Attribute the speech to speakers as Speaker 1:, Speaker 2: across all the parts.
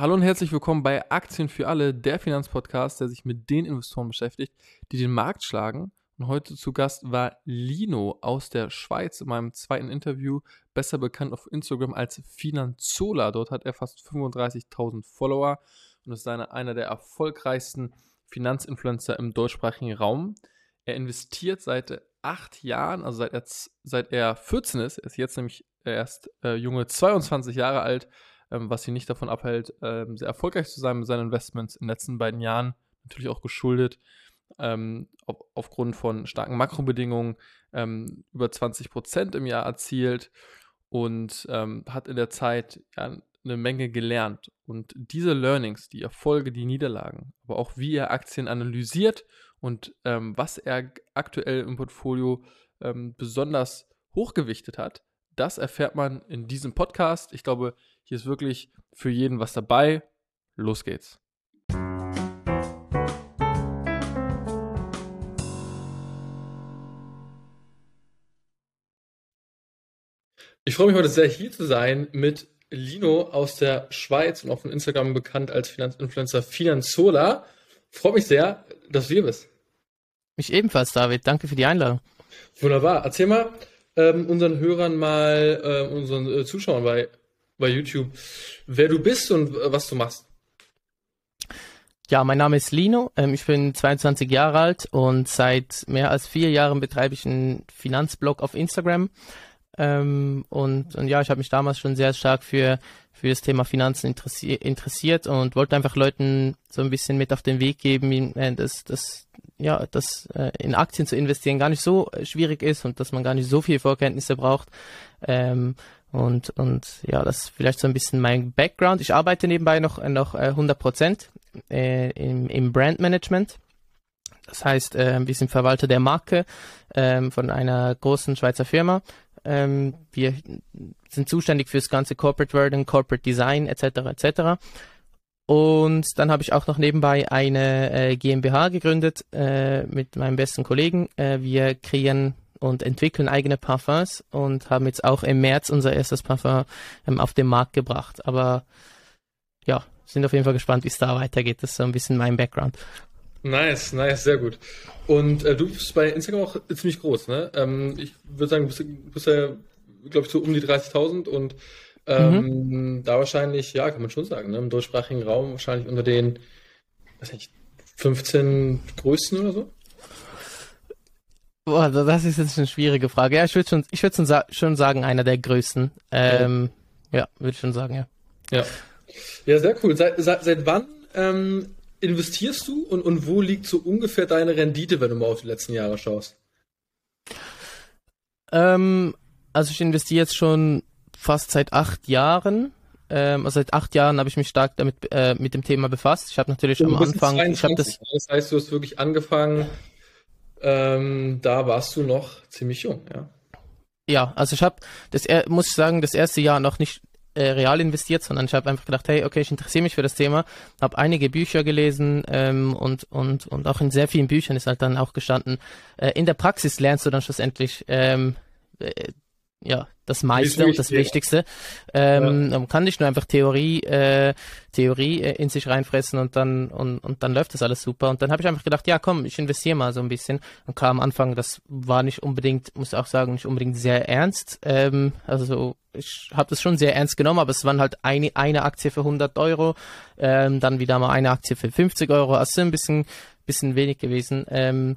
Speaker 1: Hallo und herzlich willkommen bei Aktien für alle, der Finanzpodcast, der sich mit den Investoren beschäftigt, die den Markt schlagen. Und heute zu Gast war Lino aus der Schweiz in meinem zweiten Interview, besser bekannt auf Instagram als Finanzola. Dort hat er fast 35.000 Follower und ist einer, der erfolgreichsten Finanzinfluencer im deutschsprachigen Raum. Er investiert seit acht Jahren, also seit er, seit er 14 ist, er ist jetzt nämlich erst äh, junge 22 Jahre alt, was ihn nicht davon abhält, ähm, sehr erfolgreich zu sein mit seinen Investments in den letzten beiden Jahren. Natürlich auch geschuldet ähm, auf, aufgrund von starken Makrobedingungen ähm, über 20 Prozent im Jahr erzielt und ähm, hat in der Zeit eine Menge gelernt. Und diese Learnings, die Erfolge, die Niederlagen, aber auch wie er Aktien analysiert und ähm, was er aktuell im Portfolio besonders hochgewichtet hat, das erfährt man in diesem Podcast. Ich glaube, hier ist wirklich für jeden was dabei. Los geht's. Ich freue mich heute sehr, hier zu sein mit Lino aus der Schweiz und auf Instagram bekannt als Finanzinfluencer Finanzola. Freue mich sehr, dass du hier bist.
Speaker 2: Mich ebenfalls, David. Danke für die Einladung.
Speaker 1: Wunderbar. Erzähl mal, ähm, unseren Hörern mal, äh, unseren äh, Zuschauern bei, bei YouTube, wer du bist und äh, was du machst.
Speaker 2: Ja, mein Name ist Lino. Ähm, ich bin 22 Jahre alt und seit mehr als vier Jahren betreibe ich einen Finanzblog auf Instagram. Ähm, und, und ja, ich habe mich damals schon sehr stark für, für das Thema Finanzen interessi interessiert und wollte einfach Leuten so ein bisschen mit auf den Weg geben, äh, dass, dass ja, dass äh, in Aktien zu investieren gar nicht so äh, schwierig ist und dass man gar nicht so viele Vorkenntnisse braucht. Ähm, und, und ja, das ist vielleicht so ein bisschen mein Background. Ich arbeite nebenbei noch, noch äh, 100 Prozent äh, im, im Brandmanagement. Das heißt, äh, wir sind Verwalter der Marke ähm, von einer großen Schweizer Firma. Ähm, wir sind zuständig für das ganze Corporate Wording, Corporate Design etc. etc. Und dann habe ich auch noch nebenbei eine äh, GmbH gegründet äh, mit meinem besten Kollegen. Äh, wir kreieren und entwickeln eigene Parfums und haben jetzt auch im März unser erstes Parfum ähm, auf den Markt gebracht. Aber ja, sind auf jeden Fall gespannt, wie es da weitergeht. Das ist so ein bisschen mein Background.
Speaker 1: Nice, nice, sehr gut. Und äh, du bist bei Instagram auch ziemlich groß, ne? Ähm, ich würde sagen, du bist, bist ja, glaube ich, so um die 30.000 und ähm, mhm. Da wahrscheinlich, ja, kann man schon sagen, ne? im deutschsprachigen Raum wahrscheinlich unter den, was nicht, 15 größten oder so?
Speaker 2: Boah, das ist jetzt eine schwierige Frage. Ja, ich würde schon, ich würde schon, sa schon sagen, einer der größten. Ähm, ja, ja würde ich schon sagen, ja.
Speaker 1: Ja. Ja, sehr cool. Seit, seit, seit wann ähm, investierst du und, und wo liegt so ungefähr deine Rendite, wenn du mal auf die letzten Jahre schaust?
Speaker 2: Ähm, also ich investiere jetzt schon fast seit acht Jahren. Ähm, also seit acht Jahren habe ich mich stark damit äh, mit dem Thema befasst. Ich habe natürlich am Anfang, 22, ich habe das.
Speaker 1: Das heißt, du hast wirklich angefangen. Ähm, da warst du noch ziemlich jung, ja.
Speaker 2: Ja, also ich habe das muss ich sagen, das erste Jahr noch nicht äh, real investiert, sondern ich habe einfach gedacht, hey, okay, ich interessiere mich für das Thema, habe einige Bücher gelesen ähm, und und und auch in sehr vielen Büchern ist halt dann auch gestanden. Äh, in der Praxis lernst du dann schlussendlich ähm, äh, ja, das meiste und das Wichtigste. Ähm, ja. Man kann nicht nur einfach Theorie, äh, Theorie äh, in sich reinfressen und dann und, und dann läuft das alles super. Und dann habe ich einfach gedacht, ja komm, ich investiere mal so ein bisschen. Und klar, am Anfang, das war nicht unbedingt, muss auch sagen, nicht unbedingt sehr ernst. Ähm, also ich habe das schon sehr ernst genommen, aber es waren halt eine, eine Aktie für 100 Euro, ähm, dann wieder mal eine Aktie für 50 Euro. Also ein bisschen, bisschen wenig gewesen. Ähm,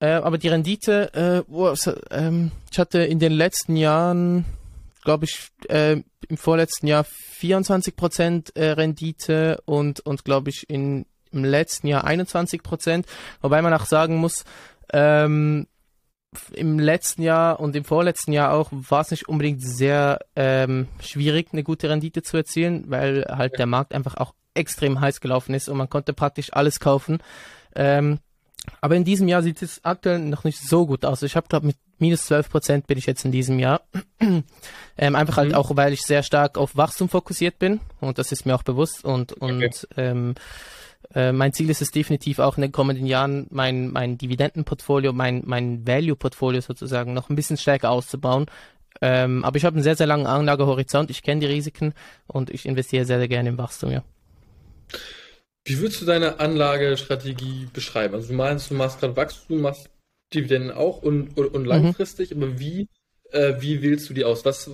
Speaker 2: äh, aber die Rendite, äh, oh, ähm, ich hatte in den letzten Jahren, glaube ich, äh, im vorletzten Jahr 24 Prozent äh, Rendite und, und glaube ich in, im letzten Jahr 21 Prozent. Wobei man auch sagen muss, ähm, im letzten Jahr und im vorletzten Jahr auch war es nicht unbedingt sehr ähm, schwierig, eine gute Rendite zu erzielen, weil halt der Markt einfach auch extrem heiß gelaufen ist und man konnte praktisch alles kaufen. Ähm, aber in diesem Jahr sieht es aktuell noch nicht so gut aus. Ich habe, glaube mit minus 12 Prozent bin ich jetzt in diesem Jahr. ähm, einfach halt mhm. auch, weil ich sehr stark auf Wachstum fokussiert bin und das ist mir auch bewusst und, und okay. ähm, äh, mein Ziel ist es definitiv auch in den kommenden Jahren mein, mein Dividendenportfolio, mein, mein Value-Portfolio sozusagen noch ein bisschen stärker auszubauen. Ähm, aber ich habe einen sehr, sehr langen Anlagehorizont, ich kenne die Risiken und ich investiere sehr, sehr gerne im Wachstum, ja.
Speaker 1: Wie würdest du deine Anlagestrategie beschreiben? Also du meinst, du machst gerade Wachstum, machst Dividenden auch und, und, und mhm. langfristig, mhm. aber wie, äh, wie wählst du die aus? Was,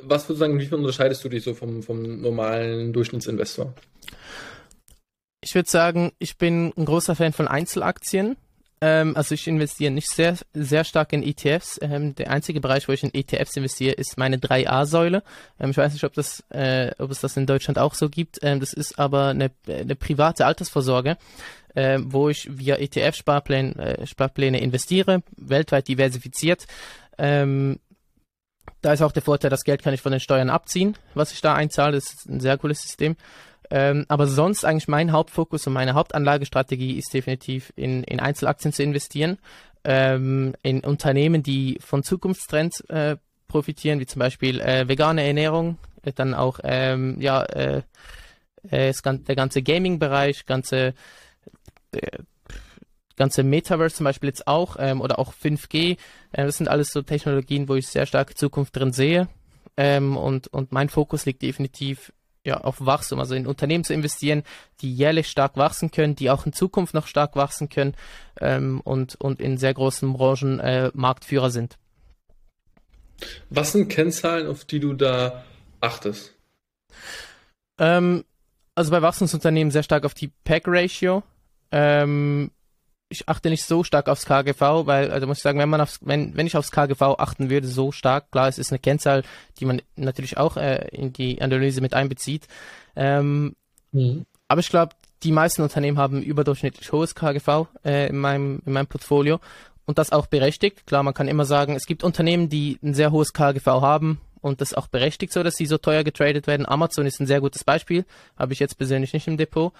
Speaker 1: was würdest du sagen, wie unterscheidest du dich so vom, vom normalen Durchschnittsinvestor?
Speaker 2: Ich würde sagen, ich bin ein großer Fan von Einzelaktien. Ähm, also ich investiere nicht sehr, sehr stark in ETFs. Ähm, der einzige Bereich, wo ich in ETFs investiere, ist meine 3A-Säule. Ähm, ich weiß nicht, ob, das, äh, ob es das in Deutschland auch so gibt. Ähm, das ist aber eine, eine private Altersvorsorge, äh, wo ich via ETF-Sparpläne äh, Sparpläne investiere, weltweit diversifiziert. Ähm, da ist auch der Vorteil, das Geld kann ich von den Steuern abziehen, was ich da einzahle. Das ist ein sehr cooles System. Ähm, aber sonst eigentlich mein Hauptfokus und meine Hauptanlagestrategie ist definitiv in, in Einzelaktien zu investieren, ähm, in Unternehmen, die von Zukunftstrends äh, profitieren, wie zum Beispiel äh, vegane Ernährung, äh, dann auch ähm, ja äh, äh der ganze Gaming-Bereich, ganze äh, ganze Metaverse zum Beispiel jetzt auch ähm, oder auch 5G. Äh, das sind alles so Technologien, wo ich sehr stark Zukunft drin sehe. Ähm, und, und mein Fokus liegt definitiv ja, auf Wachstum, also in Unternehmen zu investieren, die jährlich stark wachsen können, die auch in Zukunft noch stark wachsen können ähm, und, und in sehr großen Branchen äh, Marktführer sind.
Speaker 1: Was sind Kennzahlen, auf die du da achtest?
Speaker 2: Ähm, also bei Wachstumsunternehmen sehr stark auf die PEG-Ratio. Ähm, ich achte nicht so stark aufs KGV, weil, also muss ich sagen, wenn man aufs, wenn, wenn ich aufs KGV achten würde, so stark, klar, es ist eine Kennzahl, die man natürlich auch äh, in die Analyse mit einbezieht. Ähm, mhm. Aber ich glaube, die meisten Unternehmen haben überdurchschnittlich hohes KGV äh, in, meinem, in meinem Portfolio und das auch berechtigt. Klar, man kann immer sagen, es gibt Unternehmen, die ein sehr hohes KGV haben und das auch berechtigt so, dass sie so teuer getradet werden. Amazon ist ein sehr gutes Beispiel, habe ich jetzt persönlich nicht im Depot.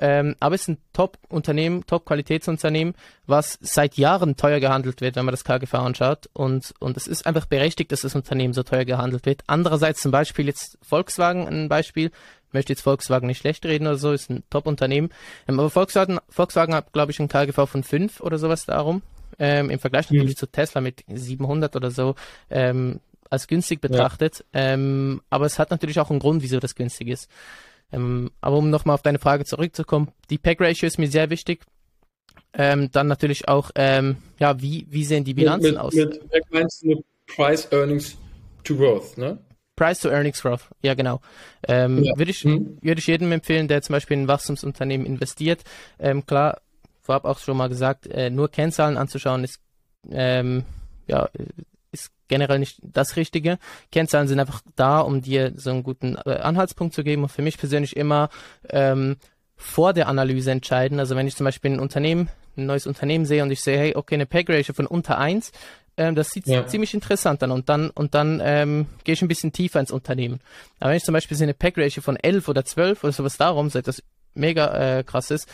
Speaker 2: Ähm, aber es ist ein Top-Unternehmen, Top-Qualitätsunternehmen, was seit Jahren teuer gehandelt wird, wenn man das KGV anschaut. Und, und es ist einfach berechtigt, dass das Unternehmen so teuer gehandelt wird. Andererseits zum Beispiel jetzt Volkswagen, ein Beispiel. Ich möchte jetzt Volkswagen nicht schlecht reden oder so, ist ein Top-Unternehmen. Ähm, aber Volkswagen, Volkswagen hat, glaube ich, ein KGV von 5 oder sowas darum. Ähm, Im Vergleich natürlich mhm. zu Tesla mit 700 oder so. Ähm, als günstig betrachtet. Ja. Ähm, aber es hat natürlich auch einen Grund, wieso das günstig ist. Ähm, aber um nochmal auf deine Frage zurückzukommen, die Pack-Ratio ist mir sehr wichtig. Ähm, dann natürlich auch, ähm, ja, wie, wie sehen die Bilanzen
Speaker 1: mit,
Speaker 2: aus?
Speaker 1: Mit Pack meinst du Price Earnings to Growth, ne?
Speaker 2: Price to Earnings Growth, ja genau. Ähm, ja. Würde ich, hm. würd ich jedem empfehlen, der zum Beispiel in ein Wachstumsunternehmen investiert. Ähm, klar, vorab auch schon mal gesagt, äh, nur Kennzahlen anzuschauen ist ähm, ja, ist generell nicht das Richtige. Kennzahlen sind einfach da, um dir so einen guten äh, Anhaltspunkt zu geben und für mich persönlich immer ähm, vor der Analyse entscheiden. Also wenn ich zum Beispiel ein Unternehmen, ein neues Unternehmen sehe und ich sehe, hey, okay, eine Peg-Ratio von unter 1, ähm, das sieht ja. ziemlich interessant an und dann, und dann ähm, gehe ich ein bisschen tiefer ins Unternehmen. Aber wenn ich zum Beispiel sehe eine Peg-Ratio von 11 oder 12 oder sowas darum, so etwas mega äh, krass ist,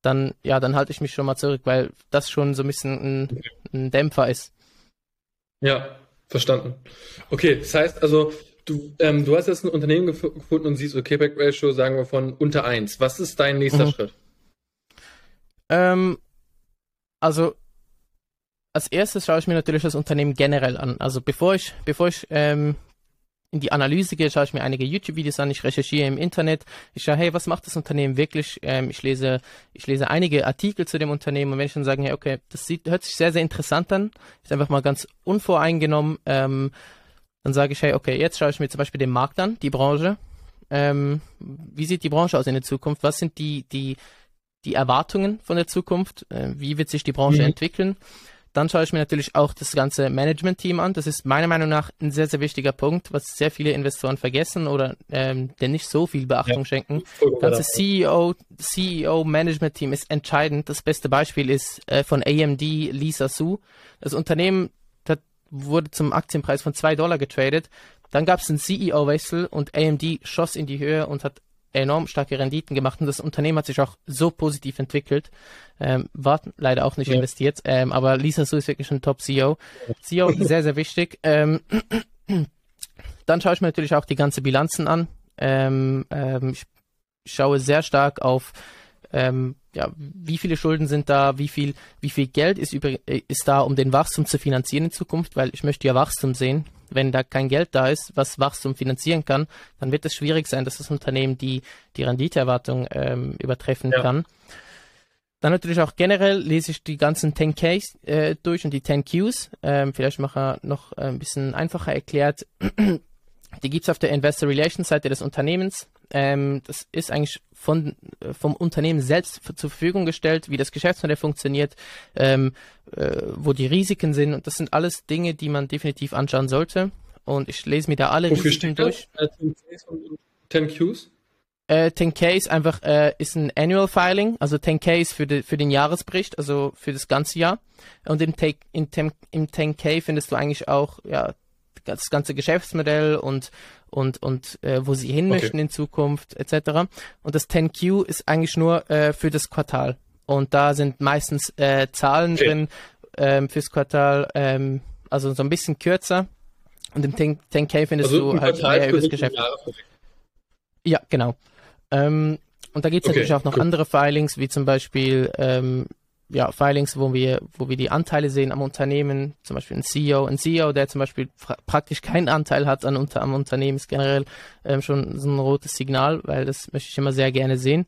Speaker 2: dann, ja, dann halte ich mich schon mal zurück, weil das schon so ein bisschen ein, ein Dämpfer ist.
Speaker 1: Ja, verstanden. Okay, das heißt also, du, ähm, du hast jetzt ein Unternehmen gef gefunden und siehst, okay, Back Ratio, sagen wir von unter 1. Was ist dein nächster mhm. Schritt?
Speaker 2: Ähm, also, als erstes schaue ich mir natürlich das Unternehmen generell an. Also bevor ich, bevor ich ähm, in die Analyse gehe, schaue ich mir einige YouTube-Videos an, ich recherchiere im Internet, ich schaue, hey, was macht das Unternehmen wirklich? Ähm, ich lese, ich lese einige Artikel zu dem Unternehmen und wenn ich dann sage, hey, okay, das sieht, hört sich sehr, sehr interessant an, ist einfach mal ganz unvoreingenommen, ähm, dann sage ich, hey, okay, jetzt schaue ich mir zum Beispiel den Markt an, die Branche. Ähm, wie sieht die Branche aus in der Zukunft? Was sind die, die, die Erwartungen von der Zukunft? Äh, wie wird sich die Branche mhm. entwickeln? Dann schaue ich mir natürlich auch das ganze Management-Team an. Das ist meiner Meinung nach ein sehr, sehr wichtiger Punkt, was sehr viele Investoren vergessen oder ähm, der nicht so viel Beachtung ja. schenken. Das ganze CEO, CEO Management-Team ist entscheidend. Das beste Beispiel ist äh, von AMD Lisa Su. Das Unternehmen das wurde zum Aktienpreis von zwei Dollar getradet. Dann gab es einen CEO-Wechsel und AMD schoss in die Höhe und hat enorm starke Renditen gemacht und das Unternehmen hat sich auch so positiv entwickelt. Ähm, war leider auch nicht ja. investiert, ähm, aber Lisa Su ist wirklich ein Top-CEO. CEO sehr, sehr wichtig. Ähm, dann schaue ich mir natürlich auch die ganze Bilanzen an. Ähm, ähm, ich schaue sehr stark auf, ähm, ja, wie viele Schulden sind da, wie viel, wie viel Geld ist, über, äh, ist da, um den Wachstum zu finanzieren in Zukunft, weil ich möchte ja Wachstum sehen. Wenn da kein Geld da ist, was Wachstum finanzieren kann, dann wird es schwierig sein, dass das Unternehmen die, die Renditeerwartung ähm, übertreffen ja. kann. Dann natürlich auch generell lese ich die ganzen 10Ks äh, durch und die 10Qs. Ähm, vielleicht mache ich noch ein bisschen einfacher erklärt. Die gibt es auf der Investor Relations Seite des Unternehmens. Ähm, das ist eigentlich von, äh, vom Unternehmen selbst zur Verfügung gestellt, wie das Geschäftsmodell funktioniert, ähm, äh, wo die Risiken sind. Und das sind alles Dinge, die man definitiv anschauen sollte. Und ich lese mir da alle
Speaker 1: Wofür Risiken durch. 10 Qs?
Speaker 2: Äh, 10K ist einfach äh, ist ein Annual Filing, also 10K ist für, de, für den Jahresbericht, also für das ganze Jahr. Und im, Take, in 10, im 10K findest du eigentlich auch ja, das ganze Geschäftsmodell und und und äh, wo sie hin okay. möchten in Zukunft etc. Und das 10Q ist eigentlich nur äh, für das Quartal. Und da sind meistens äh, Zahlen okay. drin ähm, fürs Quartal, ähm, also so ein bisschen kürzer. Und im 10, k findest also du halt mehr über das Geschäft. Ja, genau. Ähm, und da gibt es okay, natürlich auch noch cool. andere Filings, wie zum Beispiel ähm, ja, Filings, wo wir, wo wir die Anteile sehen am Unternehmen, zum Beispiel ein CEO. Ein CEO, der zum Beispiel praktisch keinen Anteil hat an, unter, am Unternehmen, ist generell ähm, schon so ein rotes Signal, weil das möchte ich immer sehr gerne sehen.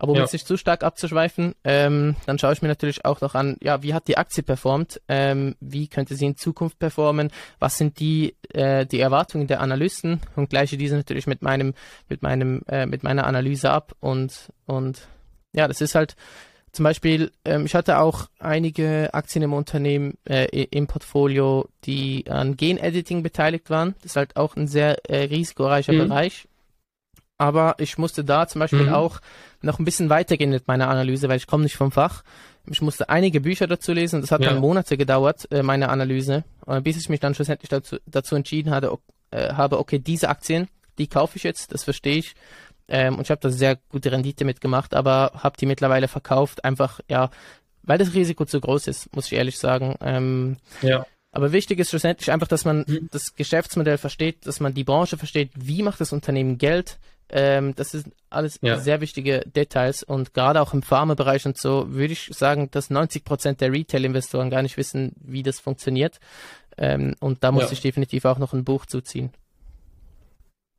Speaker 2: Aber um ja. jetzt nicht zu stark abzuschweifen, ähm, dann schaue ich mir natürlich auch noch an, ja, wie hat die Aktie performt, ähm, wie könnte sie in Zukunft performen, was sind die, äh, die Erwartungen der Analysten und gleiche diese natürlich mit meinem, mit meinem, äh, mit meiner Analyse ab und, und ja, das ist halt zum Beispiel, ähm, ich hatte auch einige Aktien im Unternehmen äh, im Portfolio, die an Genediting beteiligt waren. Das ist halt auch ein sehr äh, risikoreicher mhm. Bereich. Aber ich musste da zum Beispiel mhm. auch noch ein bisschen weitergehen mit meiner Analyse, weil ich komme nicht vom Fach. Ich musste einige Bücher dazu lesen. Das hat ja. dann Monate gedauert, äh, meine Analyse, äh, bis ich mich dann schlussendlich dazu, dazu entschieden hatte, äh, habe, okay, diese Aktien, die kaufe ich jetzt, das verstehe ich. Ähm, und ich habe da sehr gute Rendite mitgemacht, aber habe die mittlerweile verkauft, einfach, ja, weil das Risiko zu groß ist, muss ich ehrlich sagen. Ähm, ja. Aber wichtig ist schlussendlich einfach, dass man mhm. das Geschäftsmodell versteht, dass man die Branche versteht, wie macht das Unternehmen Geld, ähm, das sind alles ja. sehr wichtige Details und gerade auch im Pharmabereich und so würde ich sagen, dass 90 Prozent der Retail-Investoren gar nicht wissen, wie das funktioniert. Ähm, und da muss ja. ich definitiv auch noch ein Buch zuziehen.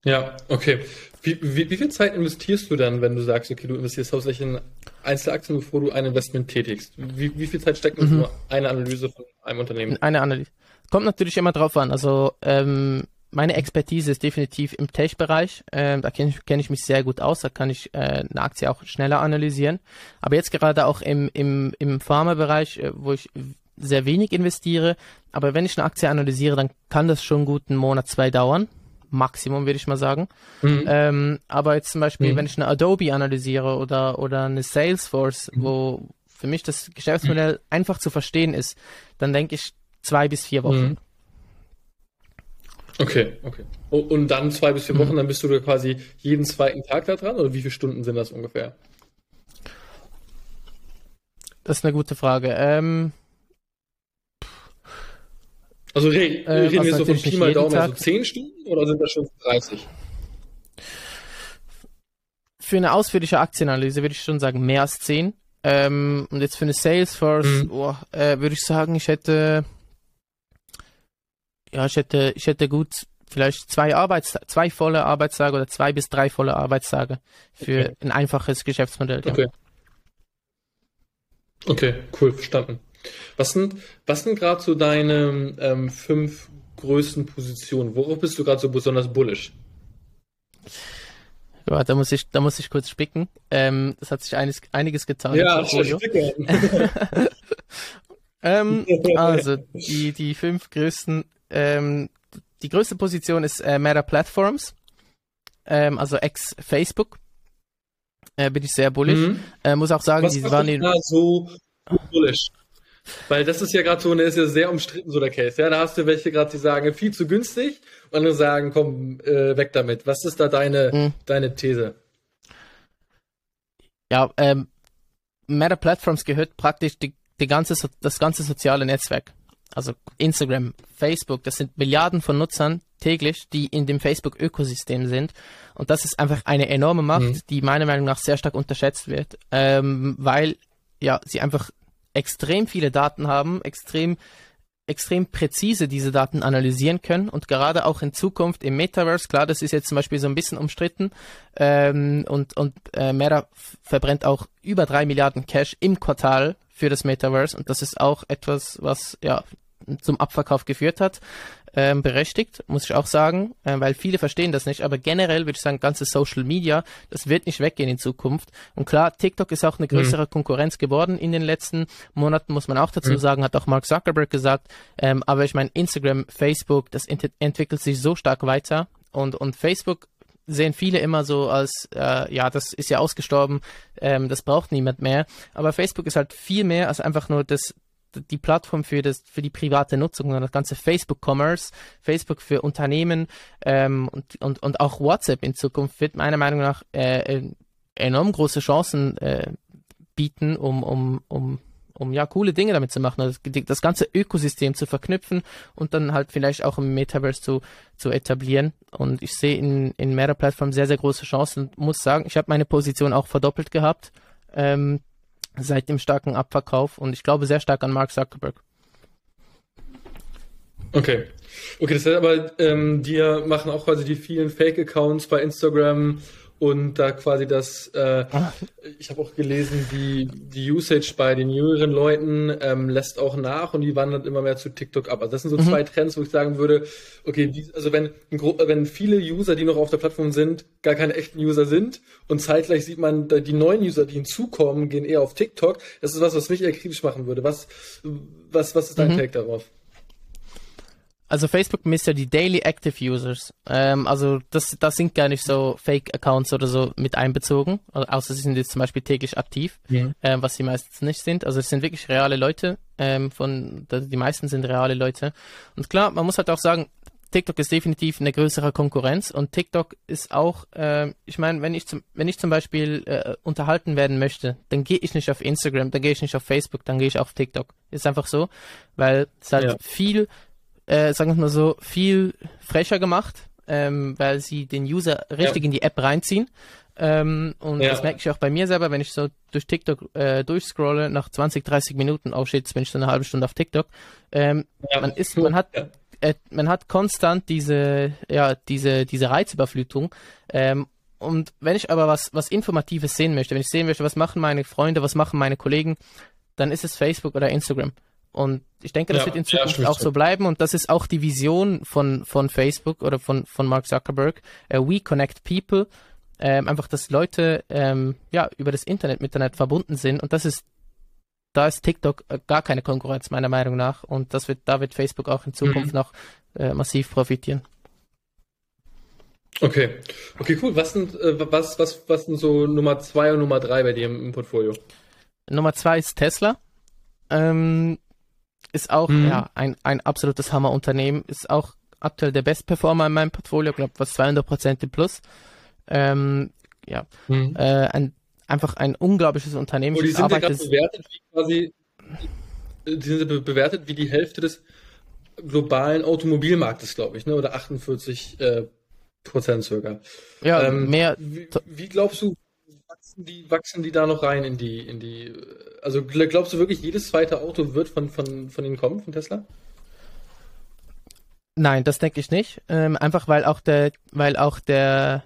Speaker 1: Ja, okay. Wie, wie, wie, viel Zeit investierst du dann, wenn du sagst, okay, du investierst hauptsächlich in Einzelaktien, bevor du ein Investment tätigst? Wie, wie viel Zeit steckt mhm. nur eine Analyse von einem Unternehmen?
Speaker 2: Eine Analyse. Kommt natürlich immer drauf an. Also ähm, meine Expertise ist definitiv im Tech-Bereich. Ähm, da kenne ich, kenn ich mich sehr gut aus. Da kann ich äh, eine Aktie auch schneller analysieren. Aber jetzt gerade auch im, im, im Pharma-Bereich, äh, wo ich sehr wenig investiere. Aber wenn ich eine Aktie analysiere, dann kann das schon gut einen Monat, zwei dauern. Maximum, würde ich mal sagen. Mhm. Ähm, aber jetzt zum Beispiel, mhm. wenn ich eine Adobe analysiere oder, oder eine Salesforce, mhm. wo für mich das Geschäftsmodell mhm. einfach zu verstehen ist, dann denke ich zwei bis vier Wochen.
Speaker 1: Mhm. Okay, okay. Und dann zwei bis vier Wochen, mhm. dann bist du quasi jeden zweiten Tag da dran oder wie viele Stunden sind das ungefähr?
Speaker 2: Das ist eine gute Frage. Ähm,
Speaker 1: also äh, reden wir so von Pi mal Daumen, so 10 Stunden oder sind das schon 30?
Speaker 2: Für eine ausführliche Aktienanalyse würde ich schon sagen mehr als 10. Ähm, und jetzt für eine Salesforce mhm. oh, äh, würde ich sagen, ich hätte ja, ich hätte, ich hätte gut vielleicht zwei Arbeits zwei volle Arbeitstage oder zwei bis drei volle Arbeitstage für okay. ein einfaches Geschäftsmodell.
Speaker 1: Ja. Okay. Okay, cool, verstanden. Was sind, was sind gerade so deine ähm, fünf größten Positionen? Worauf bist du gerade so besonders bullish?
Speaker 2: Ja, da muss ich, da muss ich kurz spicken. Ähm, das hat sich einiges, einiges getan. Ja, ähm, also die, die fünf größten ähm, die größte Position ist äh, Meta Platforms, ähm, also ex-Facebook. Äh, bin ich sehr bullish. Mhm. Äh, muss auch sagen,
Speaker 1: Was die waren da so bullish? Weil das ist ja gerade so, ne, ist ja sehr umstritten, so der Case. Ja, da hast du welche gerade, die sagen, viel zu günstig und andere sagen, komm, äh, weg damit. Was ist da deine, mhm. deine These?
Speaker 2: Ja, ähm, Meta Platforms gehört praktisch die, die ganze, das ganze soziale Netzwerk also Instagram, Facebook, das sind Milliarden von Nutzern täglich, die in dem Facebook-Ökosystem sind. Und das ist einfach eine enorme Macht, mhm. die meiner Meinung nach sehr stark unterschätzt wird, ähm, weil ja sie einfach extrem viele Daten haben, extrem extrem präzise diese Daten analysieren können und gerade auch in Zukunft im Metaverse, klar, das ist jetzt zum Beispiel so ein bisschen umstritten ähm, und, und äh, Meta verbrennt auch über drei Milliarden Cash im Quartal für das Metaverse und das ist auch etwas, was ja zum Abverkauf geführt hat ähm, berechtigt, muss ich auch sagen, äh, weil viele verstehen das nicht. Aber generell würde ich sagen, ganze Social Media, das wird nicht weggehen in Zukunft. Und klar, TikTok ist auch eine größere mhm. Konkurrenz geworden in den letzten Monaten, muss man auch dazu mhm. sagen, hat auch Mark Zuckerberg gesagt. Ähm, aber ich meine, Instagram, Facebook, das ent entwickelt sich so stark weiter. Und, und Facebook sehen viele immer so als, äh, ja, das ist ja ausgestorben, ähm, das braucht niemand mehr. Aber Facebook ist halt viel mehr als einfach nur das, die Plattform für das für die private Nutzung, sondern das ganze Facebook Commerce, Facebook für Unternehmen ähm, und, und, und auch WhatsApp in Zukunft wird meiner Meinung nach äh, äh, enorm große Chancen äh, bieten, um, um, um, um ja coole Dinge damit zu machen, also das ganze Ökosystem zu verknüpfen und dann halt vielleicht auch im Metaverse zu, zu etablieren. Und ich sehe in, in mehreren Plattformen sehr, sehr große Chancen und muss sagen, ich habe meine Position auch verdoppelt gehabt. Ähm, seit dem starken Abverkauf und ich glaube sehr stark an Mark Zuckerberg.
Speaker 1: Okay. Okay, das heißt aber, ähm, die machen auch quasi die vielen Fake-Accounts bei Instagram und da quasi das, äh, ah. ich habe auch gelesen, die, die Usage bei den jüngeren Leuten ähm, lässt auch nach und die wandert immer mehr zu TikTok ab. Also das sind so mhm. zwei Trends, wo ich sagen würde, okay, wie, also wenn, wenn viele User, die noch auf der Plattform sind, gar keine echten User sind und zeitgleich sieht man, die neuen User, die hinzukommen, gehen eher auf TikTok, das ist was, was mich eher kritisch machen würde. Was, was, was ist dein mhm. Take darauf?
Speaker 2: Also Facebook misst ja die Daily Active Users. Ähm, also das, das sind gar nicht so Fake-Accounts oder so mit einbezogen, außer sie sind jetzt zum Beispiel täglich aktiv, ja. ähm, was sie meistens nicht sind. Also es sind wirklich reale Leute, ähm, von die meisten sind reale Leute. Und klar, man muss halt auch sagen, TikTok ist definitiv eine größere Konkurrenz und TikTok ist auch, äh, ich meine, wenn ich zum, wenn ich zum Beispiel äh, unterhalten werden möchte, dann gehe ich nicht auf Instagram, dann gehe ich nicht auf Facebook, dann gehe ich auf TikTok. Ist einfach so, weil es halt ja. viel äh, sagen wir mal so, viel frecher gemacht, ähm, weil sie den User richtig ja. in die App reinziehen. Ähm, und ja. das merke ich auch bei mir selber, wenn ich so durch TikTok äh, durchscrolle, nach 20, 30 Minuten, oh shit, bin ich so eine halbe Stunde auf TikTok. Ähm, ja. Man ist, man hat, äh, man hat konstant diese, ja, diese, diese Reizüberflutung. Ähm, und wenn ich aber was, was Informatives sehen möchte, wenn ich sehen möchte, was machen meine Freunde, was machen meine Kollegen, dann ist es Facebook oder Instagram. Und ich denke, das ja, wird in Zukunft auch so bleiben. Und das ist auch die Vision von, von Facebook oder von, von Mark Zuckerberg. Uh, we connect people. Ähm, einfach, dass Leute ähm, ja, über das Internet miteinander verbunden sind. Und das ist, da ist TikTok äh, gar keine Konkurrenz, meiner Meinung nach. Und das wird, da wird Facebook auch in Zukunft mhm. noch äh, massiv profitieren.
Speaker 1: Okay. Okay, cool. Was sind, äh, was, was, was sind so Nummer zwei und Nummer drei bei dir im, im Portfolio?
Speaker 2: Nummer zwei ist Tesla. Ähm, ist auch mhm. ja, ein, ein absolutes Hammerunternehmen. Ist auch aktuell der Bestperformer in meinem Portfolio, glaube was 200 Prozent im Plus. Ähm, ja, mhm. äh, ein, einfach ein unglaubliches Unternehmen.
Speaker 1: Oh, die sind ja gerade bewertet wie quasi, die sind bewertet wie die Hälfte des globalen Automobilmarktes, glaube ich, ne? oder 48 äh, Prozent circa.
Speaker 2: Ja, ähm, mehr.
Speaker 1: Wie, wie, glaubst du, wachsen die, wachsen die da noch rein in die, in die, also glaubst du wirklich, jedes zweite Auto wird von, von, von ihnen kommen, von Tesla?
Speaker 2: Nein, das denke ich nicht. Ähm, einfach weil auch der, weil auch der,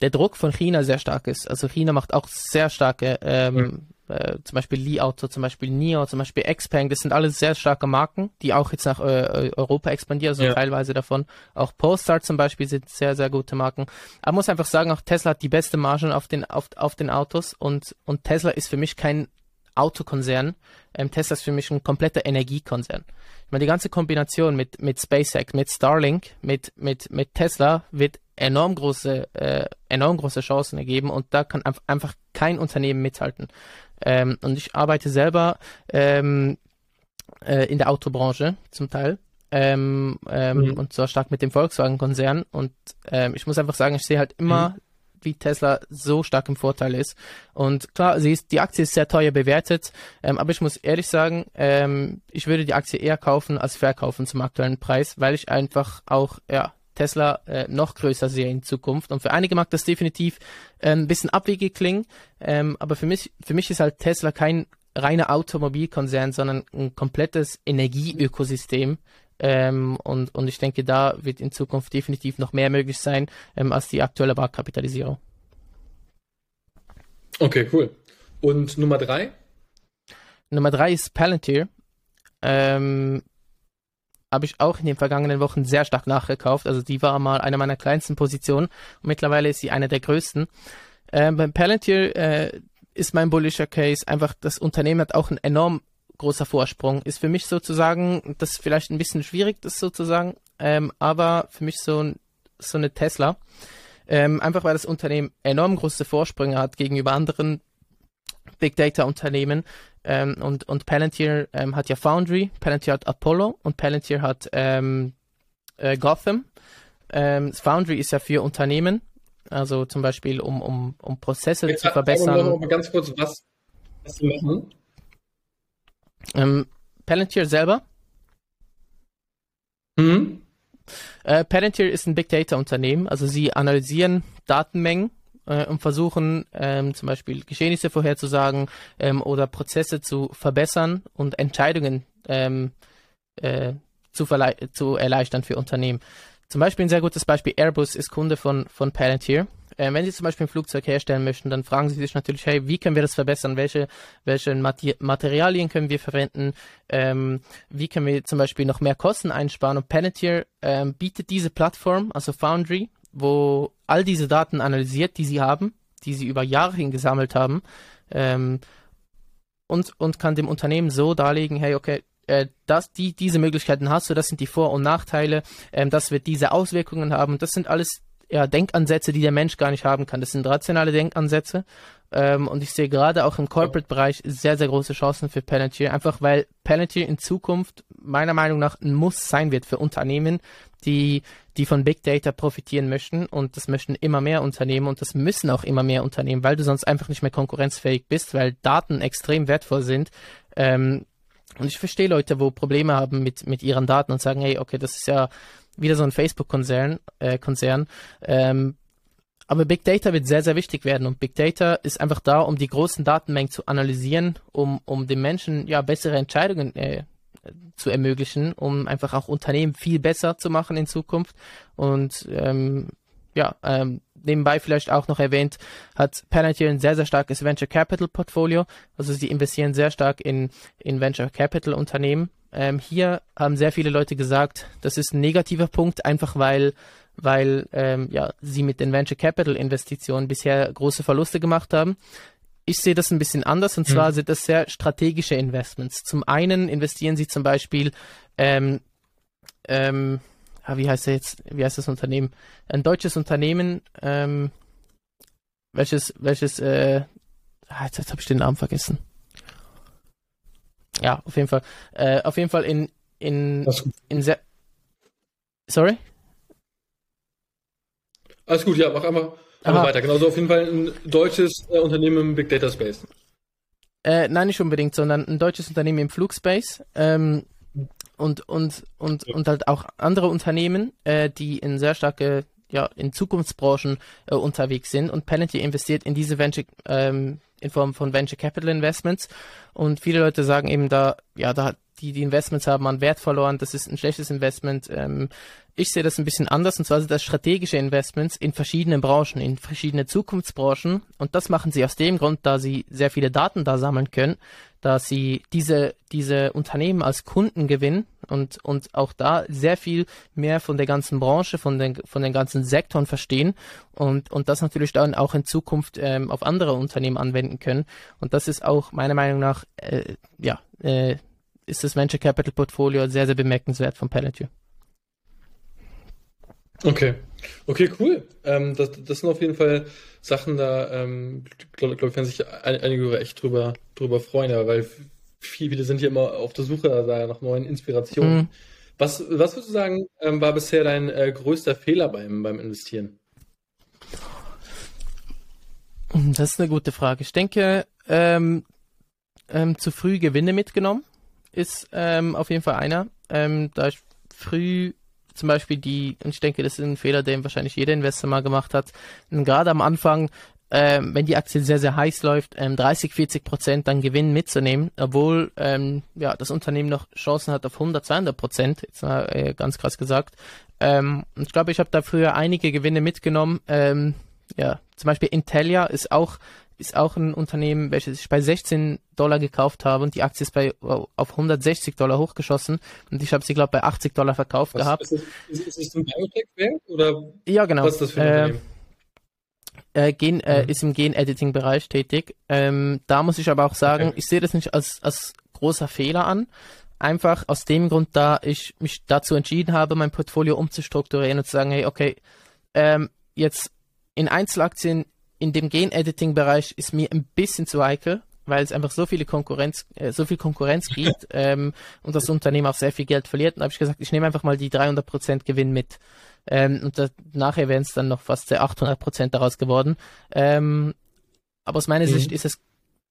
Speaker 2: der Druck von China sehr stark ist. Also China macht auch sehr starke ähm, mhm äh, zum Beispiel Li Auto, zum Beispiel Nio, zum Beispiel Xpeng, das sind alles sehr starke Marken, die auch jetzt nach äh, Europa expandieren, also ja. teilweise davon. Auch Polestar zum Beispiel sind sehr, sehr gute Marken. Aber man muss einfach sagen, auch Tesla hat die beste Margen auf den, auf, auf den Autos und, und Tesla ist für mich kein Autokonzern. Ähm, Tesla ist für mich ein kompletter Energiekonzern. Ich meine, die ganze Kombination mit, mit SpaceX, mit Starlink, mit, mit, mit Tesla wird enorm große, äh, enorm große Chancen ergeben und da kann einfach kein Unternehmen mithalten. Ähm, und ich arbeite selber ähm, äh, in der Autobranche zum Teil. Ähm, ähm, mhm. und zwar stark mit dem Volkswagen-Konzern. Und ähm, ich muss einfach sagen, ich sehe halt immer mhm. wie Tesla so stark im Vorteil ist. Und klar, sie ist, die Aktie ist sehr teuer bewertet, ähm, aber ich muss ehrlich sagen, ähm, ich würde die Aktie eher kaufen als verkaufen zum aktuellen Preis, weil ich einfach auch, ja, Tesla äh, noch größer sehe in Zukunft. Und für einige mag das definitiv äh, ein bisschen abwegig klingen, ähm, aber für mich, für mich ist halt Tesla kein reiner Automobilkonzern, sondern ein komplettes Energieökosystem. Ähm, und, und ich denke, da wird in Zukunft definitiv noch mehr möglich sein ähm, als die aktuelle Marktkapitalisierung.
Speaker 1: Okay, cool. Und Nummer drei?
Speaker 2: Nummer drei ist Palantir. Ähm, habe ich auch in den vergangenen Wochen sehr stark nachgekauft. Also die war mal eine meiner kleinsten Positionen und mittlerweile ist sie eine der größten. Ähm, beim Palantir äh, ist mein bullischer Case einfach, das Unternehmen hat auch einen enorm großer Vorsprung. Ist für mich sozusagen, das ist vielleicht ein bisschen schwierig, das sozusagen, ähm, aber für mich so, ein, so eine Tesla. Ähm, einfach weil das Unternehmen enorm große Vorsprünge hat gegenüber anderen Big Data Unternehmen. Ähm, und, und Palantir ähm, hat ja Foundry, Palantir hat Apollo und Palantir hat ähm, äh, Gotham. Ähm, Foundry ist ja für Unternehmen, also zum Beispiel um, um, um Prozesse Jetzt zu verbessern. Noch
Speaker 1: mal ganz kurz, was, was sie machen.
Speaker 2: Ähm, Palantir selber.
Speaker 1: Mhm.
Speaker 2: Äh, Palantir ist ein Big Data Unternehmen, also sie analysieren Datenmengen äh, und versuchen ähm, zum Beispiel Geschehnisse vorherzusagen ähm, oder Prozesse zu verbessern und Entscheidungen ähm, äh, zu, zu erleichtern für Unternehmen. Zum Beispiel ein sehr gutes Beispiel, Airbus ist Kunde von, von Palantir. Äh, wenn Sie zum Beispiel ein Flugzeug herstellen möchten, dann fragen Sie sich natürlich, hey, wie können wir das verbessern? Welche, welche Materialien können wir verwenden? Ähm, wie können wir zum Beispiel noch mehr Kosten einsparen? Und Palantir ähm, bietet diese Plattform, also Foundry, wo all diese Daten analysiert, die sie haben, die sie über Jahre hin gesammelt haben, ähm, und, und kann dem Unternehmen so darlegen, hey, okay, äh, die, diese Möglichkeiten hast du, das sind die Vor- und Nachteile, ähm, das wird diese Auswirkungen haben. Das sind alles ja, Denkansätze, die der Mensch gar nicht haben kann. Das sind rationale Denkansätze. Ähm, und ich sehe gerade auch im Corporate-Bereich sehr, sehr große Chancen für Palantir, einfach weil Palantir in Zukunft meiner Meinung nach ein Muss sein wird für Unternehmen, die, die von Big Data profitieren möchten. Und das möchten immer mehr Unternehmen und das müssen auch immer mehr Unternehmen, weil du sonst einfach nicht mehr konkurrenzfähig bist, weil Daten extrem wertvoll sind. Ähm, und ich verstehe Leute, wo Probleme haben mit, mit ihren Daten und sagen, hey, okay, das ist ja wieder so ein Facebook-Konzern. Äh, Konzern. Ähm, aber Big Data wird sehr, sehr wichtig werden und Big Data ist einfach da, um die großen Datenmengen zu analysieren, um, um den Menschen ja bessere Entscheidungen äh, zu ermöglichen, um einfach auch Unternehmen viel besser zu machen in Zukunft. Und ähm, ja, ähm, nebenbei vielleicht auch noch erwähnt, hat Palantir ein sehr, sehr starkes Venture Capital Portfolio. Also sie investieren sehr stark in, in Venture Capital Unternehmen. Ähm, hier haben sehr viele Leute gesagt, das ist ein negativer Punkt, einfach weil weil ähm, ja, sie mit den Venture Capital Investitionen bisher große Verluste gemacht haben. Ich sehe das ein bisschen anders und zwar mhm. sind das sehr strategische Investments. Zum einen investieren sie zum Beispiel ähm, ähm, ah, wie heißt jetzt, wie heißt das Unternehmen? Ein deutsches Unternehmen, ähm, welches, welches, äh, ah, jetzt, jetzt habe ich den Namen vergessen. Ja, auf jeden Fall. Äh, auf jeden Fall in, in, in sehr. Sorry?
Speaker 1: Alles gut, ja, mach einfach weiter. Genau, so auf jeden Fall ein deutsches äh, Unternehmen im Big Data Space.
Speaker 2: Äh, nein, nicht unbedingt, sondern ein deutsches Unternehmen im Flugspace. Ähm, und, und, und, und halt auch andere Unternehmen, äh, die in sehr starke, ja, in Zukunftsbranchen äh, unterwegs sind. Und Palantir investiert in diese Venture, ähm, in Form von Venture Capital Investments. Und viele Leute sagen eben da, ja, da die, die Investments haben an Wert verloren, das ist ein schlechtes Investment. Ähm, ich sehe das ein bisschen anders und zwar sind das strategische Investments in verschiedenen Branchen, in verschiedene Zukunftsbranchen. Und das machen sie aus dem Grund, da sie sehr viele Daten da sammeln können, dass sie diese, diese Unternehmen als Kunden gewinnen und, und auch da sehr viel mehr von der ganzen Branche, von den, von den ganzen Sektoren verstehen und, und das natürlich dann auch in Zukunft ähm, auf andere Unternehmen anwenden können. Und das ist auch meiner Meinung nach, äh, ja, äh, ist das Venture Capital Portfolio sehr, sehr bemerkenswert von Palantir.
Speaker 1: Okay. Okay, cool. Ähm, das, das sind auf jeden Fall Sachen, da ähm, glaube glaub ich, werden sich einige echt drüber, drüber freuen, ja, weil viele sind hier immer auf der Suche da nach neuen Inspirationen. Mhm. Was, was würdest du sagen, ähm, war bisher dein äh, größter Fehler beim, beim Investieren?
Speaker 2: Das ist eine gute Frage. Ich denke, ähm, ähm, zu früh Gewinne mitgenommen ist ähm, auf jeden Fall einer. Ähm, da ich früh zum Beispiel die, und ich denke, das ist ein Fehler, den wahrscheinlich jeder Investor mal gemacht hat, gerade am Anfang, ähm, wenn die Aktie sehr, sehr heiß läuft, ähm, 30, 40 Prozent dann Gewinn mitzunehmen, obwohl ähm, ja, das Unternehmen noch Chancen hat auf 100, 200 Prozent, jetzt mal äh, ganz krass gesagt. Ähm, ich glaube, ich habe da früher einige Gewinne mitgenommen. Ähm, ja, zum Beispiel Intelia ist auch ist auch ein Unternehmen, welches ich bei 16 Dollar gekauft habe und die Aktie ist bei auf 160 Dollar hochgeschossen und ich habe sie glaube bei 80 Dollar verkauft
Speaker 1: was,
Speaker 2: gehabt.
Speaker 1: Ist, das, ist, ist das ein Biotech-Werk oder
Speaker 2: ja genau.
Speaker 1: was ist das für ein äh, Unternehmen?
Speaker 2: Äh, Gen, äh, mhm. ist im Gen-Editing-Bereich tätig. Ähm, da muss ich aber auch sagen, okay. ich sehe das nicht als, als großer Fehler an. Einfach aus dem Grund, da ich mich dazu entschieden habe, mein Portfolio umzustrukturieren und zu sagen, hey, okay, ähm, jetzt in Einzelaktien in dem Gen-Editing-Bereich ist mir ein bisschen zu heikel, weil es einfach so viele Konkurrenz, äh, so viel Konkurrenz gibt ähm, und das Unternehmen auch sehr viel Geld verliert. Und habe ich gesagt, ich nehme einfach mal die 300% Gewinn mit. Ähm, und das, nachher wären es dann noch fast 800% daraus geworden. Ähm, aber aus meiner mhm. Sicht ist es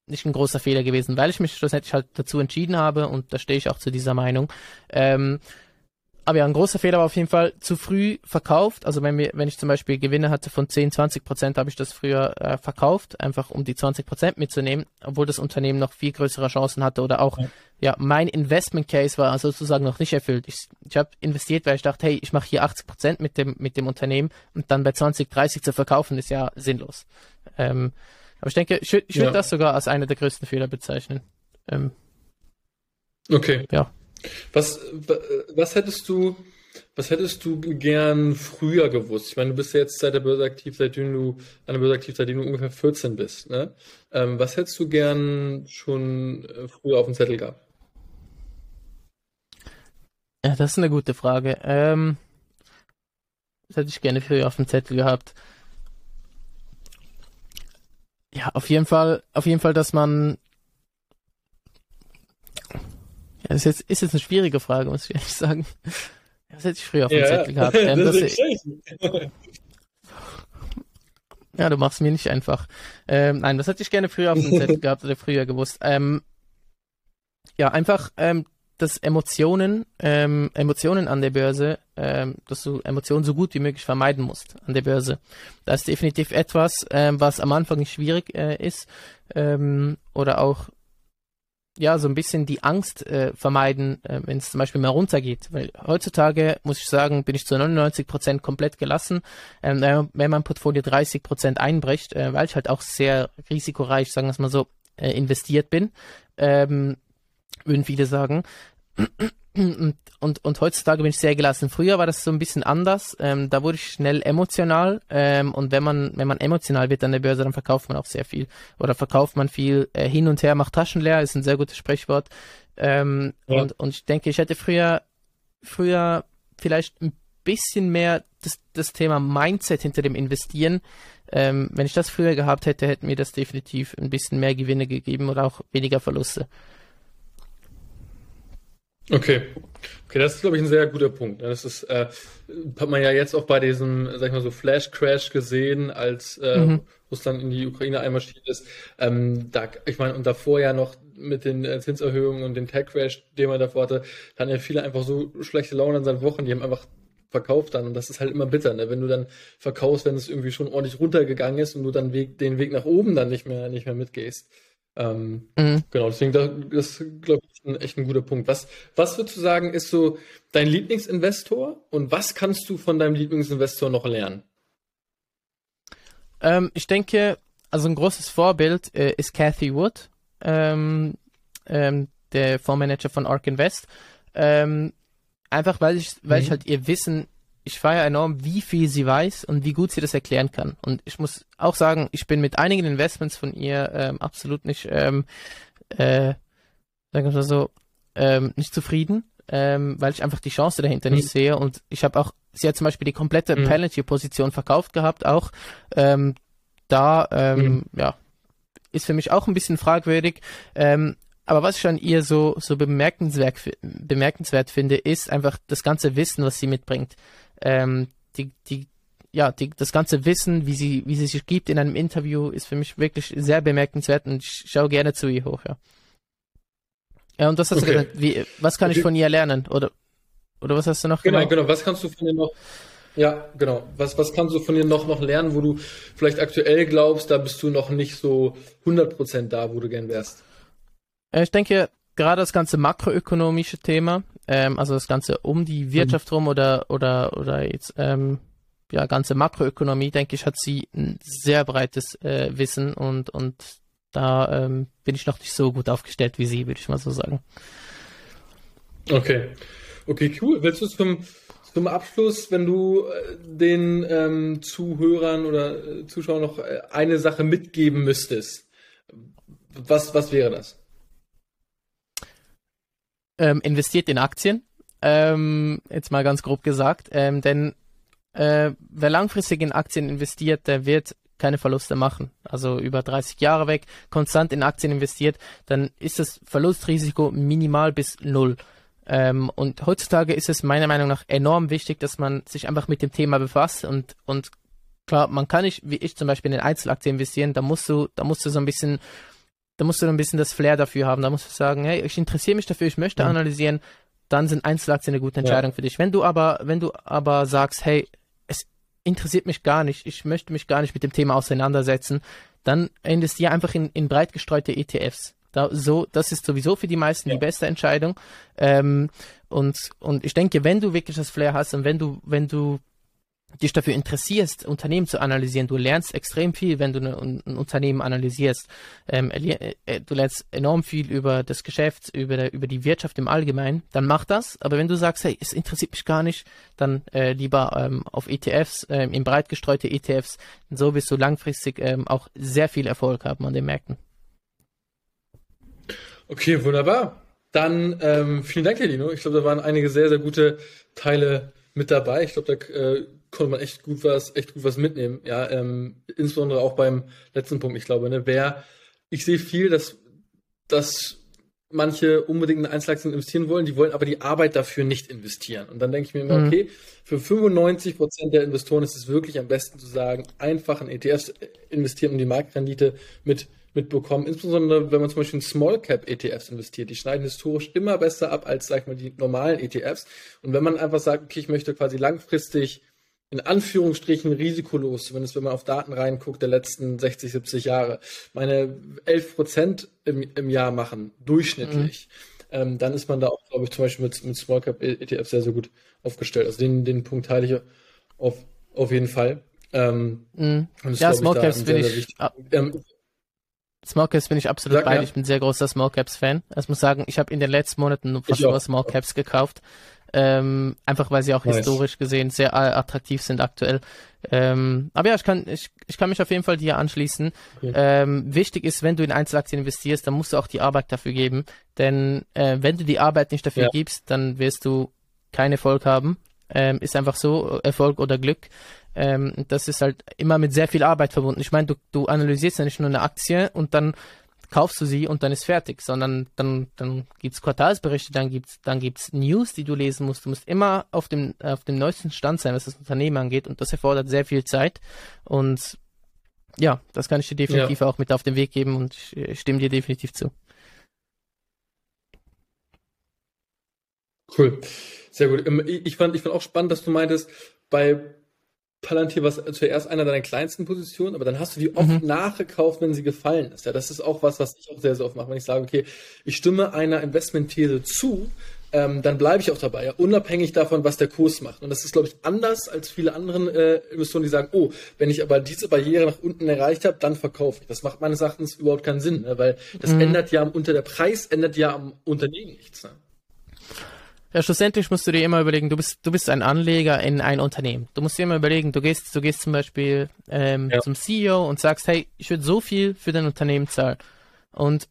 Speaker 2: nicht ein großer Fehler gewesen, weil ich mich schlussendlich halt dazu entschieden habe und da stehe ich auch zu dieser Meinung. Ähm, aber ja, ein großer Fehler war auf jeden Fall zu früh verkauft. Also wenn, wir, wenn ich zum Beispiel Gewinne hatte von 10, 20 Prozent, habe ich das früher äh, verkauft, einfach um die 20 Prozent mitzunehmen, obwohl das Unternehmen noch viel größere Chancen hatte oder auch, ja, ja mein Investment Case war sozusagen noch nicht erfüllt. Ich, ich habe investiert, weil ich dachte, hey, ich mache hier 80 Prozent mit dem, mit dem Unternehmen und dann bei 20, 30 zu verkaufen, ist ja sinnlos. Ähm, aber ich denke, ich, ich würde ja. das sogar als einer der größten Fehler bezeichnen. Ähm,
Speaker 1: okay.
Speaker 2: Ja.
Speaker 1: Was, was hättest du, was hättest du gern früher gewusst? Ich meine, du bist ja jetzt seit der Börse aktiv, seitdem du an der Börse aktiv, seitdem du ungefähr 14 bist. Ne? Ähm, was hättest du gern schon äh, früher auf dem Zettel gehabt?
Speaker 2: Ja, das ist eine gute Frage. Ähm, das hätte ich gerne früher auf dem Zettel gehabt. Ja, auf jeden Fall, auf jeden Fall, dass man ja, das ist jetzt, ist jetzt eine schwierige Frage, muss ich ehrlich sagen. Das hätte ich früher auf dem ja, Zettel gehabt. Ähm, das ist ja, du machst mir nicht einfach. Ähm, nein, das hätte ich gerne früher auf dem Zettel gehabt oder früher gewusst. Ähm, ja, einfach, ähm, dass Emotionen, ähm, Emotionen an der Börse, ähm, dass du Emotionen so gut wie möglich vermeiden musst an der Börse. Das ist definitiv etwas, ähm, was am Anfang nicht schwierig äh, ist ähm, oder auch ja, so ein bisschen die Angst äh, vermeiden, äh, wenn es zum Beispiel mal runtergeht. Weil heutzutage, muss ich sagen, bin ich zu 99 Prozent komplett gelassen, ähm, wenn mein Portfolio 30 Prozent einbricht, äh, weil ich halt auch sehr risikoreich, sagen wir es mal so, äh, investiert bin, ähm, würden viele sagen. Und, und, und heutzutage bin ich sehr gelassen. Früher war das so ein bisschen anders. Ähm, da wurde ich schnell emotional. Ähm, und wenn man, wenn man emotional wird an der Börse, dann verkauft man auch sehr viel. Oder verkauft man viel äh, hin und her, macht Taschen leer, ist ein sehr gutes Sprichwort. Ähm, ja. und, und ich denke, ich hätte früher, früher vielleicht ein bisschen mehr das, das Thema Mindset hinter dem Investieren. Ähm, wenn ich das früher gehabt hätte, hätte mir das definitiv ein bisschen mehr Gewinne gegeben oder auch weniger Verluste.
Speaker 1: Okay. Okay, das ist, glaube ich, ein sehr guter Punkt. Das ist, äh, hat man ja jetzt auch bei diesem, sag ich mal so, Flash-Crash gesehen, als äh, mhm. Russland in die Ukraine einmarschiert ist. Ähm, da, ich meine, und davor ja noch mit den äh, Zinserhöhungen und dem Tech-Crash, den man davor hatte, hatten ja viele einfach so schlechte Laune an seinen Wochen, die haben einfach verkauft dann und das ist halt immer bitter, ne? wenn du dann verkaufst, wenn es irgendwie schon ordentlich runtergegangen ist und du dann Weg, den Weg nach oben dann nicht mehr, nicht mehr mitgehst. Ähm, mhm. Genau, deswegen, das ist, glaube ich, ein, echt ein guter Punkt. Was, was würdest du sagen, ist so dein Lieblingsinvestor und was kannst du von deinem Lieblingsinvestor noch lernen?
Speaker 2: Ähm, ich denke, also ein großes Vorbild äh, ist Cathy Wood, ähm, ähm, der Fondsmanager von Ark Invest. Ähm, einfach weil ich, weil mhm. ich halt ihr Wissen ich feiere enorm, wie viel sie weiß und wie gut sie das erklären kann. Und ich muss auch sagen, ich bin mit einigen Investments von ihr ähm, absolut nicht, ähm, äh, sagen wir mal so, ähm, nicht zufrieden, ähm, weil ich einfach die Chance dahinter mhm. nicht sehe. Und ich habe auch, sie hat zum Beispiel die komplette mhm. Palantir-Position verkauft gehabt, auch ähm, da, ähm, mhm. ja, ist für mich auch ein bisschen fragwürdig. Ähm, aber was ich an ihr so, so bemerkenswert, bemerkenswert finde, ist einfach das ganze Wissen, was sie mitbringt ähm, die, die, ja, die, das ganze Wissen, wie sie, wie sie sich gibt in einem Interview, ist für mich wirklich sehr bemerkenswert und ich schaue gerne zu ihr hoch, ja. Ja, und das hast okay. du gesagt, wie, was kann okay. ich von ihr lernen? Oder, oder was hast du noch
Speaker 1: Genau, genau, genau. was kannst du von ihr noch, ja, genau. Was, was kannst du von ihr noch, noch lernen, wo du vielleicht aktuell glaubst, da bist du noch nicht so 100% da, wo du gern wärst?
Speaker 2: Ich denke, gerade das ganze makroökonomische Thema, ähm, also das ganze um die Wirtschaft mhm. rum oder oder oder jetzt ähm, ja ganze Makroökonomie, denke ich, hat sie ein sehr breites äh, Wissen und und da ähm, bin ich noch nicht so gut aufgestellt wie sie, würde ich mal so sagen.
Speaker 1: Okay, okay, cool. Willst du zum zum Abschluss, wenn du äh, den ähm, Zuhörern oder äh, Zuschauern noch äh, eine Sache mitgeben müsstest, was was wäre das?
Speaker 2: Ähm, investiert in Aktien. Ähm, jetzt mal ganz grob gesagt. Ähm, denn äh, wer langfristig in Aktien investiert, der wird keine Verluste machen. Also über 30 Jahre weg, konstant in Aktien investiert, dann ist das Verlustrisiko minimal bis null. Ähm, und heutzutage ist es meiner Meinung nach enorm wichtig, dass man sich einfach mit dem Thema befasst und, und klar, man kann nicht, wie ich zum Beispiel in Einzelaktien investieren, da musst du, da musst du so ein bisschen da musst du ein bisschen das Flair dafür haben. Da musst du sagen, hey, ich interessiere mich dafür, ich möchte mhm. analysieren, dann sind Einzelaktien eine gute Entscheidung ja. für dich. Wenn du aber, wenn du aber sagst, hey, es interessiert mich gar nicht, ich möchte mich gar nicht mit dem Thema auseinandersetzen, dann investiere einfach in, in breit gestreute ETFs. Da, so, das ist sowieso für die meisten ja. die beste Entscheidung. Ähm, und, und ich denke, wenn du wirklich das Flair hast und wenn du, wenn du dich dafür interessierst, Unternehmen zu analysieren, du lernst extrem viel, wenn du ne, ein Unternehmen analysierst. Ähm, äh, du lernst enorm viel über das Geschäft, über, der, über die Wirtschaft im Allgemeinen. Dann mach das. Aber wenn du sagst, hey, es interessiert mich gar nicht, dann äh, lieber ähm, auf ETFs, ähm, in breit gestreute ETFs. So wirst du langfristig ähm, auch sehr viel Erfolg haben an den Märkten.
Speaker 1: Okay, wunderbar. Dann ähm, vielen Dank, Herr Lino. Ich glaube, da waren einige sehr, sehr gute Teile mit dabei. Ich glaube, da äh, konnte man echt gut was, echt gut was mitnehmen. Ja, ähm, insbesondere auch beim letzten Punkt, ich glaube, ne, wer, ich sehe viel, dass, dass manche unbedingt in Einzelaktien investieren wollen, die wollen aber die Arbeit dafür nicht investieren. Und dann denke ich mir immer, mhm. okay, für 95 Prozent der Investoren ist es wirklich am besten zu sagen, einfach in ETFs investieren und die Marktrendite mit mitbekommen, insbesondere wenn man zum Beispiel in Small Cap ETFs investiert. Die schneiden historisch immer besser ab als, sag ich mal, die normalen ETFs. Und wenn man einfach sagt, okay, ich möchte quasi langfristig in Anführungsstrichen risikolos, zumindest wenn man auf Daten reinguckt der letzten 60, 70 Jahre, meine 11 Prozent im, im Jahr machen, durchschnittlich, mhm. ähm, dann ist man da auch, glaube ich, zum Beispiel mit, mit Small Cap ETF sehr, sehr gut aufgestellt. Also den, den Punkt teile ich auf, auf jeden Fall. Ähm,
Speaker 2: mhm. Ja, Small Caps bin ich, ähm, Small Caps bin ich absolut Sag, bei. Ja. Ich bin sehr großer Small Caps Fan. Ich muss sagen, ich habe in den letzten Monaten fast nur Small Caps gekauft. Ähm, einfach weil sie auch nice. historisch gesehen sehr attraktiv sind aktuell. Ähm, aber ja, ich kann, ich, ich kann mich auf jeden Fall dir anschließen. Okay. Ähm, wichtig ist, wenn du in Einzelaktien investierst, dann musst du auch die Arbeit dafür geben. Denn äh, wenn du die Arbeit nicht dafür ja. gibst, dann wirst du keinen Erfolg haben. Ähm, ist einfach so, Erfolg oder Glück. Ähm, das ist halt immer mit sehr viel Arbeit verbunden. Ich meine, du, du analysierst ja nicht nur eine Aktie und dann kaufst du sie und dann ist fertig, sondern dann, dann gibt's Quartalsberichte, dann gibt's, dann gibt's News, die du lesen musst. Du musst immer auf dem, auf dem neuesten Stand sein, was das Unternehmen angeht und das erfordert sehr viel Zeit und ja, das kann ich dir definitiv ja. auch mit auf den Weg geben und ich, ich stimme dir definitiv zu.
Speaker 1: Cool. Sehr gut. Ähm, ich fand, ich fand auch spannend, dass du meintest, bei Palantir war zuerst einer deiner kleinsten Positionen, aber dann hast du die oft mhm. nachgekauft, wenn sie gefallen ist. Ja, das ist auch was, was ich auch sehr, sehr oft mache, wenn ich sage, okay, ich stimme einer Investmentthese zu, ähm, dann bleibe ich auch dabei, ja, unabhängig davon, was der Kurs macht. Und das ist, glaube ich, anders als viele anderen äh, Investoren, die sagen, oh, wenn ich aber diese Barriere nach unten erreicht habe, dann verkaufe ich. Das macht meines Erachtens überhaupt keinen Sinn, ne? weil das mhm. ändert ja unter der Preis ändert ja am Unternehmen nichts. Ne?
Speaker 2: Ja, schlussendlich musst du dir immer überlegen, du bist, du bist ein Anleger in ein Unternehmen. Du musst dir immer überlegen, du gehst, du gehst zum Beispiel ähm, ja. zum CEO und sagst, hey, ich würde so viel für dein Unternehmen zahlen. Und,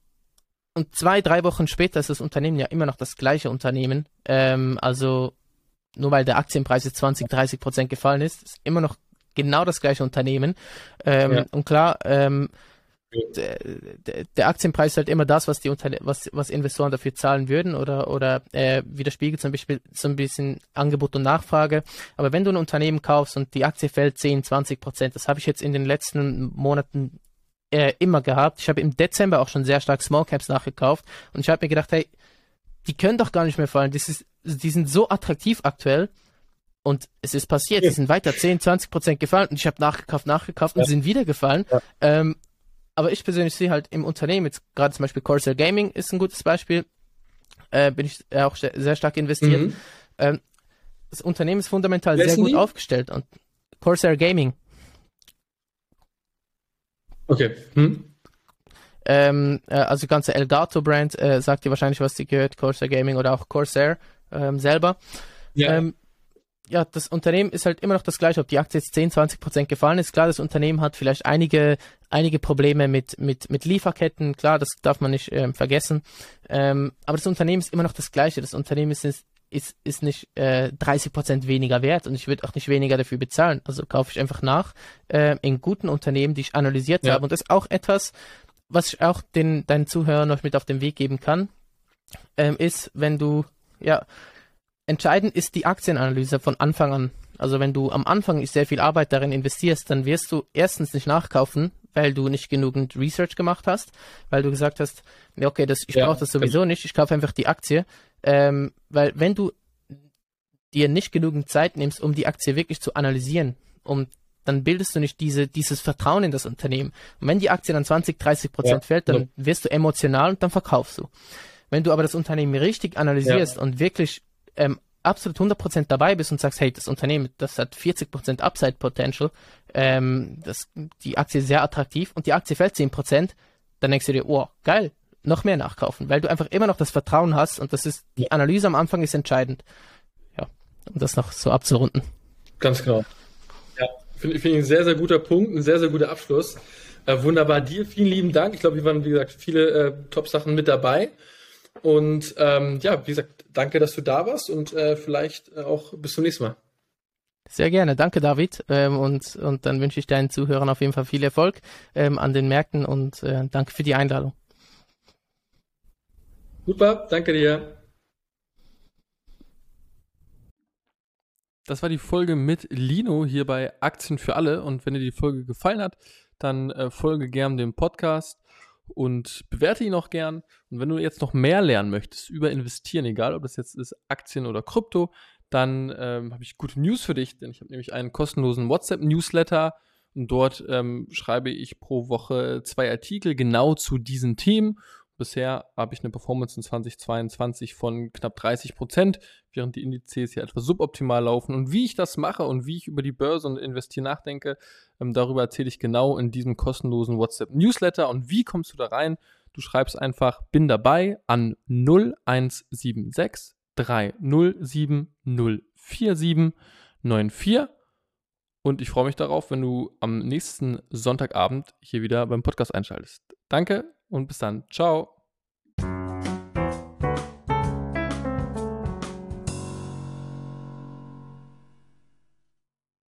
Speaker 2: und zwei, drei Wochen später ist das Unternehmen ja immer noch das gleiche Unternehmen. Ähm, also nur weil der Aktienpreis jetzt 20, 30 Prozent gefallen ist, ist immer noch genau das gleiche Unternehmen. Ähm, ja. Und klar, ähm, der, Aktienpreis ist halt immer das, was die Unterne was, was Investoren dafür zahlen würden oder, oder äh, widerspiegelt zum Beispiel so ein bisschen Angebot und Nachfrage. Aber wenn du ein Unternehmen kaufst und die Aktie fällt 10, 20 Prozent, das habe ich jetzt in den letzten Monaten äh, immer gehabt. Ich habe im Dezember auch schon sehr stark Small Caps nachgekauft und ich habe mir gedacht, hey, die können doch gar nicht mehr fallen. Das ist, die sind so attraktiv aktuell. Und es ist passiert, die sind weiter 10, 20 Prozent gefallen und ich habe nachgekauft, nachgekauft ja. und sind wieder gefallen. Ja. Ähm, aber ich persönlich sehe halt im Unternehmen, jetzt gerade zum Beispiel Corsair Gaming ist ein gutes Beispiel, äh, bin ich auch sehr stark investiert. Mhm. Ähm, das Unternehmen ist fundamental Wer sehr gut die? aufgestellt und Corsair Gaming.
Speaker 1: Okay. Hm?
Speaker 2: Ähm, äh, also die ganze Elgato-Brand äh, sagt dir wahrscheinlich, was sie gehört, Corsair Gaming oder auch Corsair ähm, selber. Ja. Ähm, ja, das Unternehmen ist halt immer noch das gleiche, ob die Aktie jetzt 10, 20 Prozent gefallen ist. Klar, das Unternehmen hat vielleicht einige, einige Probleme mit, mit, mit Lieferketten. Klar, das darf man nicht ähm, vergessen. Ähm, aber das Unternehmen ist immer noch das gleiche. Das Unternehmen ist, ist, ist nicht äh, 30 Prozent weniger wert und ich würde auch nicht weniger dafür bezahlen. Also kaufe ich einfach nach äh, in guten Unternehmen, die ich analysiert ja. habe. Und das ist auch etwas, was ich auch den, deinen Zuhörern noch mit auf den Weg geben kann, ähm, ist, wenn du, ja, entscheidend ist die Aktienanalyse von Anfang an. Also wenn du am Anfang sehr viel Arbeit darin investierst, dann wirst du erstens nicht nachkaufen, weil du nicht genügend Research gemacht hast, weil du gesagt hast, ja, okay, das, ich ja, brauche das sowieso nicht, ich kaufe einfach die Aktie. Ähm, weil wenn du dir nicht genügend Zeit nimmst, um die Aktie wirklich zu analysieren, um dann bildest du nicht diese, dieses Vertrauen in das Unternehmen. Und wenn die Aktie dann 20, 30 Prozent ja, fällt, dann wirst du emotional und dann verkaufst du. Wenn du aber das Unternehmen richtig analysierst ja. und wirklich ähm, absolut 100% dabei bist und sagst, hey, das Unternehmen, das hat 40% Upside Potential, ähm, das, die Aktie ist sehr attraktiv und die Aktie fällt 10%, dann denkst du dir, oh, geil, noch mehr nachkaufen, weil du einfach immer noch das Vertrauen hast und das ist, die Analyse am Anfang ist entscheidend. Ja, um das noch so abzurunden.
Speaker 1: Ganz genau. Ja, finde find ich ein sehr, sehr guter Punkt, ein sehr, sehr guter Abschluss. Äh, wunderbar, dir vielen lieben Dank. Ich glaube, hier waren, wie gesagt, viele äh, Top-Sachen mit dabei. Und ähm, ja, wie gesagt, danke, dass du da warst und äh, vielleicht äh, auch bis zum nächsten Mal.
Speaker 2: Sehr gerne, danke David. Ähm, und, und dann wünsche ich deinen Zuhörern auf jeden Fall viel Erfolg ähm, an den Märkten und äh, danke für die Einladung.
Speaker 1: Super, danke dir. Das war die Folge mit Lino hier bei Aktien für alle. Und wenn dir die Folge gefallen hat, dann äh, folge gern dem Podcast und bewerte ihn auch gern. Und wenn du jetzt noch mehr lernen möchtest über Investieren, egal ob das jetzt ist Aktien oder Krypto, dann ähm, habe ich gute News für dich, denn ich habe nämlich einen kostenlosen WhatsApp-Newsletter und dort ähm, schreibe ich pro Woche zwei Artikel genau zu diesen Themen Bisher habe ich eine Performance in 2022 von knapp 30 Prozent, während die Indizes hier etwas suboptimal laufen. Und wie ich das mache und wie ich über die Börse und Investieren nachdenke, ähm, darüber erzähle ich genau in diesem kostenlosen WhatsApp-Newsletter. Und wie kommst du da rein? Du schreibst einfach bin dabei an 0176 307 047 94. Und ich freue mich darauf, wenn du am nächsten Sonntagabend hier wieder beim Podcast einschaltest. Danke und bis dann. Ciao.